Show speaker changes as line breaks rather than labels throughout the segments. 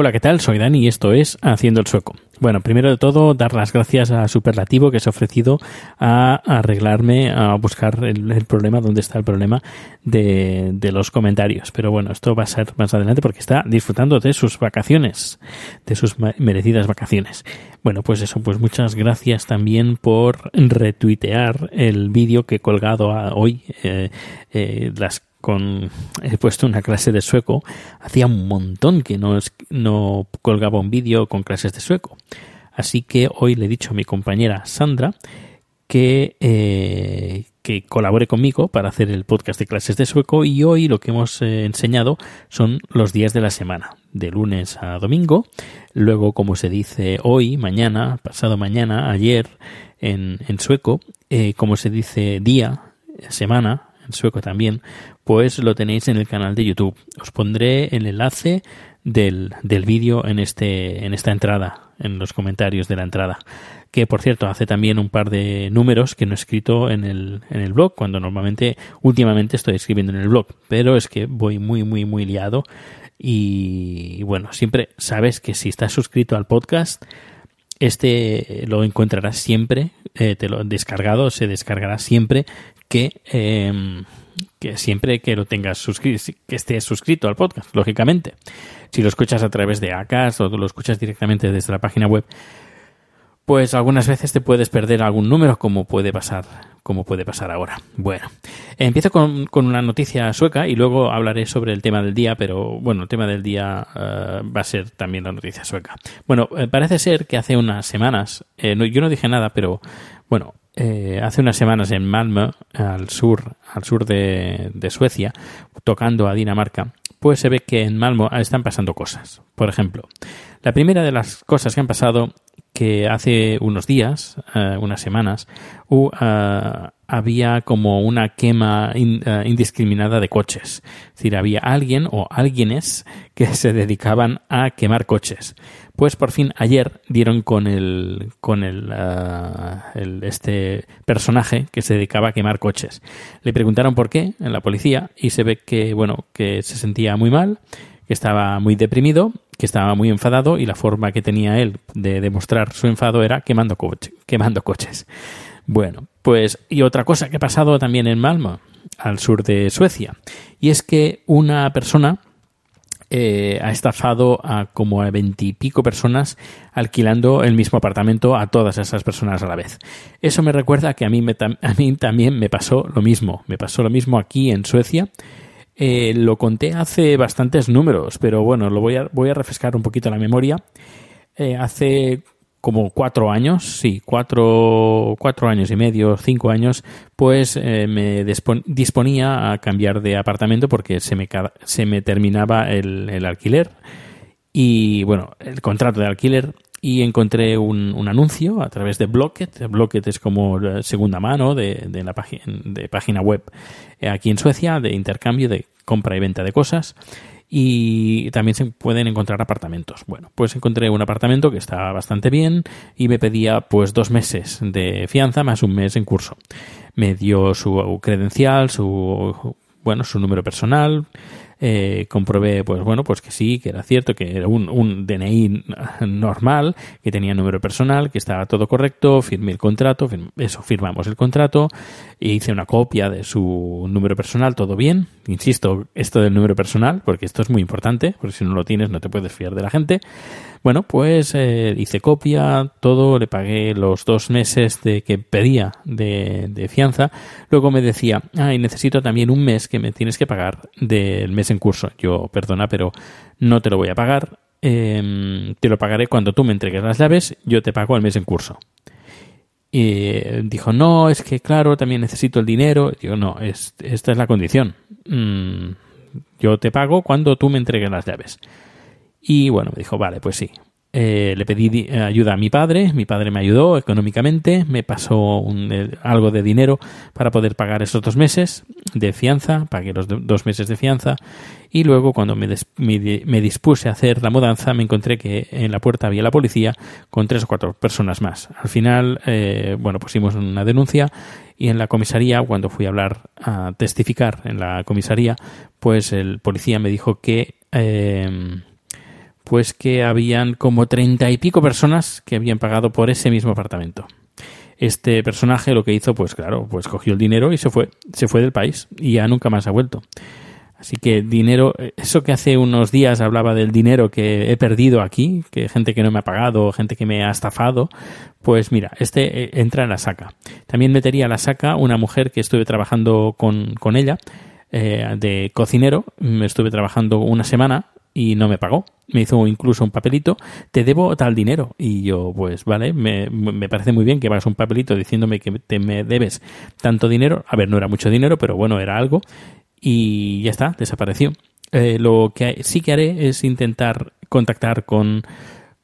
Hola, ¿qué tal? Soy Dani y esto es Haciendo el Sueco. Bueno, primero de todo, dar las gracias a Superlativo que se ha ofrecido a arreglarme, a buscar el, problema, dónde está el problema de, los comentarios. Pero bueno, esto va a ser más adelante porque está disfrutando de sus vacaciones, de sus merecidas vacaciones. Bueno, pues eso, pues muchas gracias también por retuitear el vídeo que he colgado hoy, eh, eh, las con he puesto una clase de sueco. Hacía un montón que no, no colgaba un vídeo con clases de sueco. Así que hoy le he dicho a mi compañera Sandra que, eh, que colabore conmigo para hacer el podcast de clases de sueco y hoy lo que hemos eh, enseñado son los días de la semana, de lunes a domingo, luego como se dice hoy, mañana, pasado mañana, ayer en, en sueco, eh, como se dice día, semana, en sueco también, pues lo tenéis en el canal de YouTube. Os pondré el enlace del, del vídeo en, este, en esta entrada, en los comentarios de la entrada. Que por cierto hace también un par de números que no he escrito en el, en el blog, cuando normalmente, últimamente estoy escribiendo en el blog, pero es que voy muy, muy, muy liado. Y bueno, siempre sabes que si estás suscrito al podcast, este lo encontrarás siempre, eh, te lo descargado, se descargará siempre que, eh, que siempre que lo tengas suscrito, que estés suscrito al podcast, lógicamente. Si lo escuchas a través de ACAS o lo escuchas directamente desde la página web, pues algunas veces te puedes perder algún número como puede pasar como puede pasar ahora. Bueno, empiezo con, con, una noticia sueca y luego hablaré sobre el tema del día, pero bueno, el tema del día uh, va a ser también la noticia sueca. Bueno, eh, parece ser que hace unas semanas, eh, no, yo no dije nada, pero bueno, eh, hace unas semanas en Malmö, al sur, al sur de, de, Suecia, tocando a Dinamarca, pues se ve que en Malmö están pasando cosas. Por ejemplo, la primera de las cosas que han pasado que hace unos días, uh, unas semanas, uh, había como una quema uh, indiscriminada de coches. Es decir, había alguien o alguienes que se dedicaban a quemar coches. Pues por fin ayer dieron con el con el, el, este personaje que se dedicaba a quemar coches. Le preguntaron por qué en la policía y se ve que bueno que se sentía muy mal, que estaba muy deprimido que estaba muy enfadado y la forma que tenía él de demostrar su enfado era quemando, quemando coches. Bueno, pues y otra cosa que ha pasado también en Malmö, al sur de Suecia, y es que una persona eh, ha estafado a como a veintipico personas alquilando el mismo apartamento a todas esas personas a la vez. Eso me recuerda que a me, a mí también me pasó lo mismo. Me pasó lo mismo aquí en Suecia eh, lo conté hace bastantes números, pero bueno, lo voy a, voy a refrescar un poquito la memoria. Eh, hace como cuatro años, sí, cuatro, cuatro años y medio, cinco años, pues eh, me disponía a cambiar de apartamento porque se me, se me terminaba el, el alquiler y bueno, el contrato de alquiler y encontré un, un, anuncio a través de Blocket. Blocket es como segunda mano de, de la página, de página web eh, aquí en Suecia de intercambio de compra y venta de cosas y también se pueden encontrar apartamentos. Bueno, pues encontré un apartamento que estaba bastante bien y me pedía pues dos meses de fianza más un mes en curso. Me dio su credencial, su bueno, su número personal, eh, comprobé, pues bueno, pues que sí, que era cierto, que era un, un DNI normal, que tenía número personal, que estaba todo correcto, firmé el contrato, eso, firmamos el contrato, e hice una copia de su número personal, todo bien. Insisto, esto del número personal, porque esto es muy importante, porque si no lo tienes no te puedes fiar de la gente. Bueno, pues eh, hice copia, todo, le pagué los dos meses de que pedía de, fianza. Luego me decía, ay, necesito también un mes que me tienes que pagar del mes en curso. Yo, perdona, pero no te lo voy a pagar. Em, te lo pagaré cuando tú me entregues las llaves, yo te pago el mes en curso. Y dijo, no, es que claro, también necesito el dinero. Digo, no, esta es la condición. Mm, yo te pago cuando tú me entregues las llaves. Y bueno, me dijo, vale, pues sí. Eh, le pedí eh, ayuda a mi padre, mi padre me ayudó económicamente, me pasó eh, algo de dinero para poder pagar esos dos meses de fianza, pagué los dos meses de fianza y luego cuando me, me, dispuse a hacer la mudanza me encontré que en la puerta había la policía con tres o cuatro personas más. Al final, bueno, pusimos una denuncia y en la comisaría, cuando fui a hablar, a testificar en la comisaría, pues el policía me dijo que pues que habían como treinta y pico personas que habían pagado por ese mismo apartamento. Este personaje lo que hizo, pues claro, pues cogió el dinero y se fue, se fue del país y ya nunca más ha vuelto. Así que dinero, eso que hace unos días hablaba del dinero que he perdido aquí, que gente que no me ha pagado, gente que me ha estafado, pues mira, este eh, entra en la saca. También metería a la saca una mujer que estuve trabajando con, con ella, eh, de cocinero, me estuve trabajando una semana y no me pagó. Me hizo incluso un papelito, te debo tal dinero. Y yo, pues vale, me, me parece muy bien que hagas un papelito diciéndome que te me debes tanto dinero. A ver, no era mucho dinero, pero bueno, era algo. Y ya está, desapareció. Eh, lo que sí que haré es intentar contactar con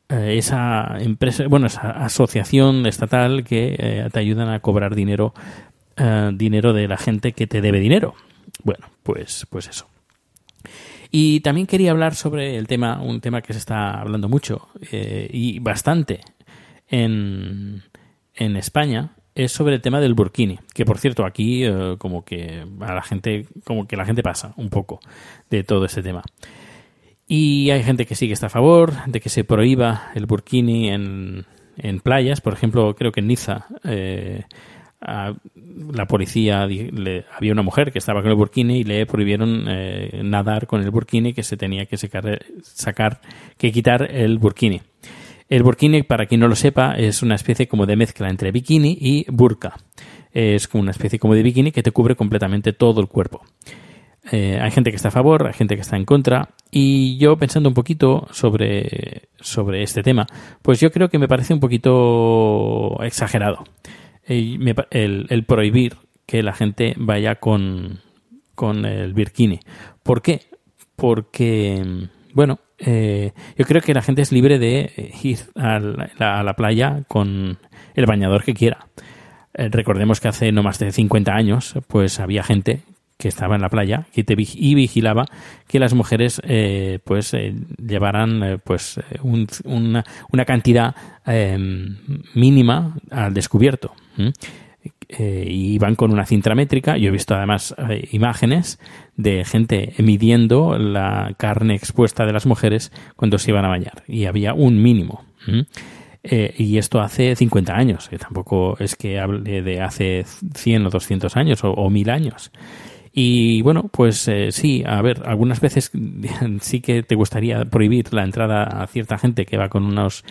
eh, esa empresa, bueno, esa asociación estatal que eh, te ayudan a cobrar dinero, dinero de la gente que te debe dinero. Bueno, pues, pues eso. Y también quería hablar sobre el tema, un tema que se está hablando mucho eh, y bastante en, en España, es sobre el tema del burkini, que por cierto aquí eh, como que a la gente como que la gente pasa un poco de todo este tema. Y hay gente que sí que está a favor de que se prohíba el burkini en, en playas, por ejemplo, creo que en Niza eh, la policía había una mujer que estaba con el burkini y le prohibieron eh, nadar con el burkini que se tenía que sacar, que quitar el burkini. El burkini, para quien no lo sepa, es una especie como de mezcla entre bikini y burka. Es como una especie como de bikini que te cubre completamente todo el cuerpo. Eh, hay gente que está a favor, hay gente que está en contra. Y yo pensando un poquito sobre, sobre este tema, pues yo creo que me parece un poquito exagerado el, prohibir que la gente vaya con, con el bikini. ¿Por qué? Porque, bueno, eh, yo creo que la gente es libre de ir a la, playa con el bañador que quiera. Eh, recordemos que hace no más de 50 años, pues había gente que estaba en la playa y, te, y vigilaba que las mujeres eh, pues llevaran pues una, una, cantidad mínima al descubierto eh, y van con una cinta métrica. Yo he visto además eh, imágenes de gente midiendo la carne expuesta de las mujeres cuando se iban a bañar. Y había un mínimo. Eh, y esto hace 50 años, tampoco es que hable de hace 100 o 200 años o, o 1000 años. Y bueno, pues sí, a ver, algunas veces sí que te gustaría prohibir la entrada a cierta gente que va con unos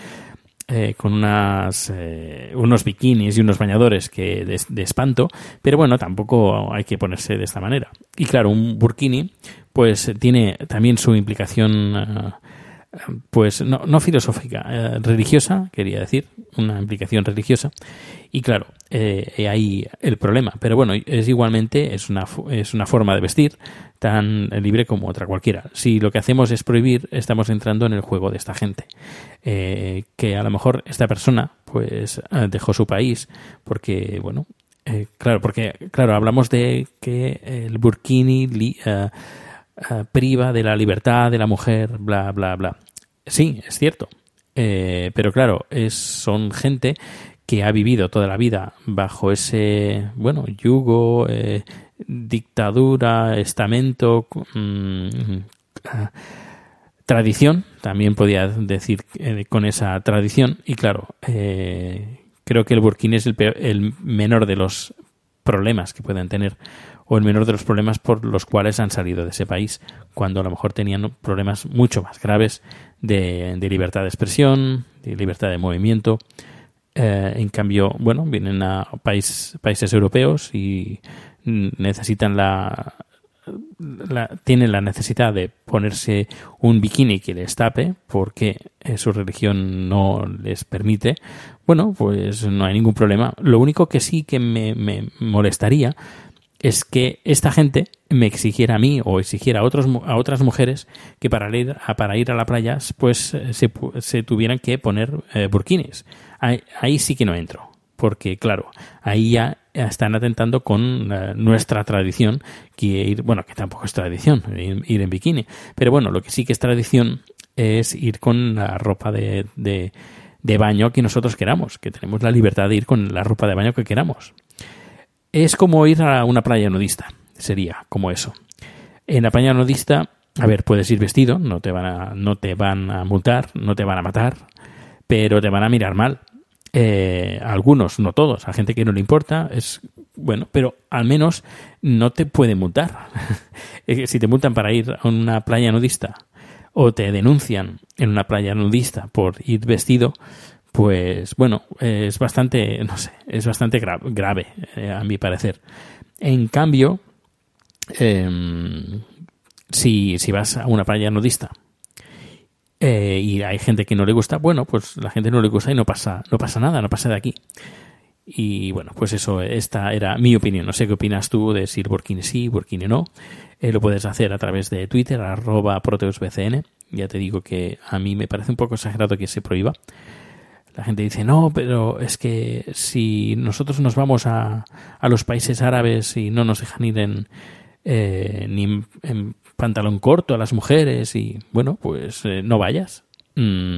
eh, con unas, eh, unos bikinis y unos bañadores que de, espanto, pero bueno, tampoco hay que ponerse de esta manera. Y claro, un burkini pues tiene también su implicación eh, pues no, no filosófica, religiosa, quería decir, una implicación religiosa. Y claro, eh, ahí el problema. Pero bueno, es igualmente es una, es una forma de vestir tan libre como otra cualquiera. Si lo que hacemos es prohibir, estamos entrando en el juego de esta gente. Eh, que a lo mejor esta persona pues eh, dejó su país porque, bueno, eh, claro, porque, claro, hablamos de que el burkini priva de la libertad de la mujer, bla, bla, bla. Sí, es cierto. pero claro, es, son gente que ha vivido toda la vida bajo ese, bueno, yugo, dictadura, estamento, mm, tradición, también podía decir eh, con esa tradición, y claro, eh, creo que el Burkini es el, el menor de los problemas que pueden tener o el menor de los problemas por los cuales han salido de ese país, cuando a lo mejor tenían problemas mucho más graves de, libertad de expresión, de libertad de movimiento. Eh, en cambio, bueno, vienen a país, países europeos y necesitan la, tienen la necesidad de ponerse un bikini que les tape porque eh, su religión no les permite, bueno, pues no hay ningún problema. Lo único que sí que me, molestaría es que esta gente me exigiera a mí o exigiera a, otros, a otras mujeres que para ir a, para ir a la playa pues eh, se, tuvieran que poner eh. Ahí, sí que no entro, porque claro, ahí ya están atentando con eh, nuestra tradición, que ir, bueno, que tampoco es tradición ir, en bikini, pero bueno, lo que sí que es tradición es ir con la ropa de, de, de baño que nosotros queramos, que tenemos la libertad de ir con la ropa de baño que queramos. Es como ir a una playa nudista, sería como eso. En la playa nudista, a ver, puedes ir vestido, no te van a, no te van a multar, no te van a matar, pero te van a mirar mal. Eh, algunos, no todos, a gente que no le importa, es bueno, pero al menos no te pueden multar. si te multan para ir a una playa nudista o te denuncian en una playa nudista por ir vestido, pues bueno, es bastante, no sé, es bastante grave, eh, a mi parecer. En cambio, em, si, si, vas a una playa nudista eh, y hay gente que no le gusta, bueno, pues la gente no le gusta y no pasa, no pasa nada, no pasa de aquí. Y bueno, pues eso, esta era mi opinión. No sé qué opinas tú de si Burkini sí, Burkini no. Eh, lo puedes hacer a través de Twitter, arroba proteusbcn. Ya te digo que a mí me parece un poco exagerado que se prohíba. La gente dice, no, pero es que si nosotros nos vamos a, a los países árabes y no nos dejan ir en, eh, ni en, pantalón corto a las mujeres y bueno, pues eh, no vayas. Mm.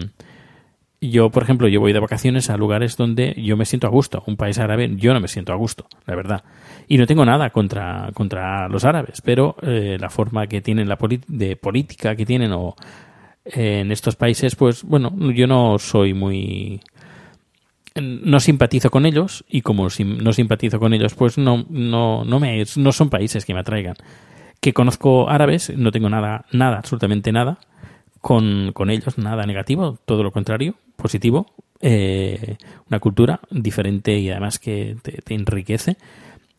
Yo, por ejemplo, yo voy de vacaciones a lugares donde yo me siento a gusto. Un país árabe, yo no me siento a gusto, la verdad. Y no tengo nada contra, contra los árabes, pero eh, la forma que tienen la de política que tienen o en estos países, pues bueno, yo no soy muy no simpatizo con ellos y como no simpatizo con ellos, pues no no no me no son países que me atraigan. Que conozco árabes, no tengo nada nada absolutamente nada con, con ellos, nada negativo, todo lo contrario, positivo, eh, una cultura diferente y además que te, enriquece.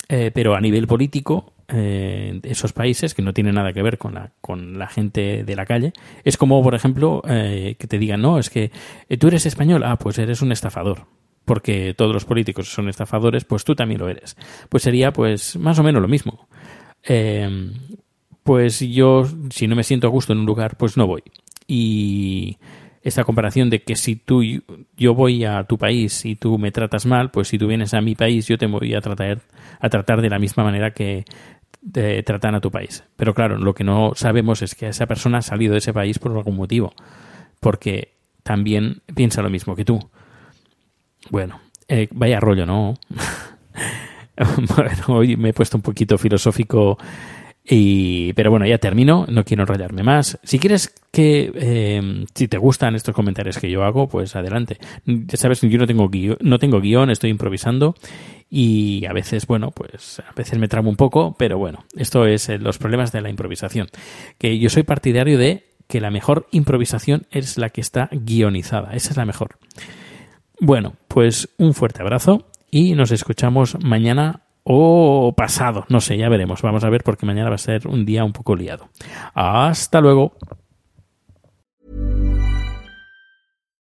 Eh, pero a nivel político eh, esos países que no tienen nada que ver con la, con la gente de la calle. Es como, por ejemplo, eh, que te digan, no, es que tú eres español, ah, pues eres un estafador. Porque todos los políticos son estafadores, pues tú también lo eres. Pues sería, pues, más o menos lo mismo. Pues yo, si no me siento a gusto en un lugar, pues no voy. Y esta comparación de que si tú yo voy a tu país y tú me tratas mal, pues si tú vienes a mi país yo te voy a tratar a tratar de la misma manera que tratan a tu país. Pero claro, lo que no sabemos es que esa persona ha salido de ese país por algún motivo, porque también piensa lo mismo que tú. Bueno, eh, vaya rollo, ¿no? hoy me he puesto un poquito filosófico y, pero bueno, ya termino, no quiero enrollarme más. Si quieres que, eh, si te gustan estos comentarios que yo hago, pues adelante. Ya sabes, yo no tengo guion, no tengo guion, estoy improvisando y a veces, bueno, pues a veces me tramo un poco, pero bueno, esto es eh, los problemas de la improvisación. Que yo soy partidario de que la mejor improvisación es la que está guionizada, esa es la mejor. Bueno, pues un fuerte abrazo y nos escuchamos mañana o pasado, no sé, ya veremos, vamos a ver porque mañana va a ser un día un poco liado. Hasta luego.